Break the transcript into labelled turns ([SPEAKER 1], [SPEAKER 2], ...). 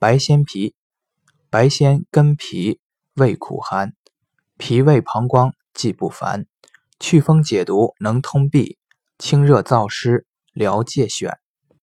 [SPEAKER 1] 白鲜皮，白鲜根皮，味苦寒，脾胃膀胱既不烦，祛风解毒能通痹，清热燥湿，疗疥癣。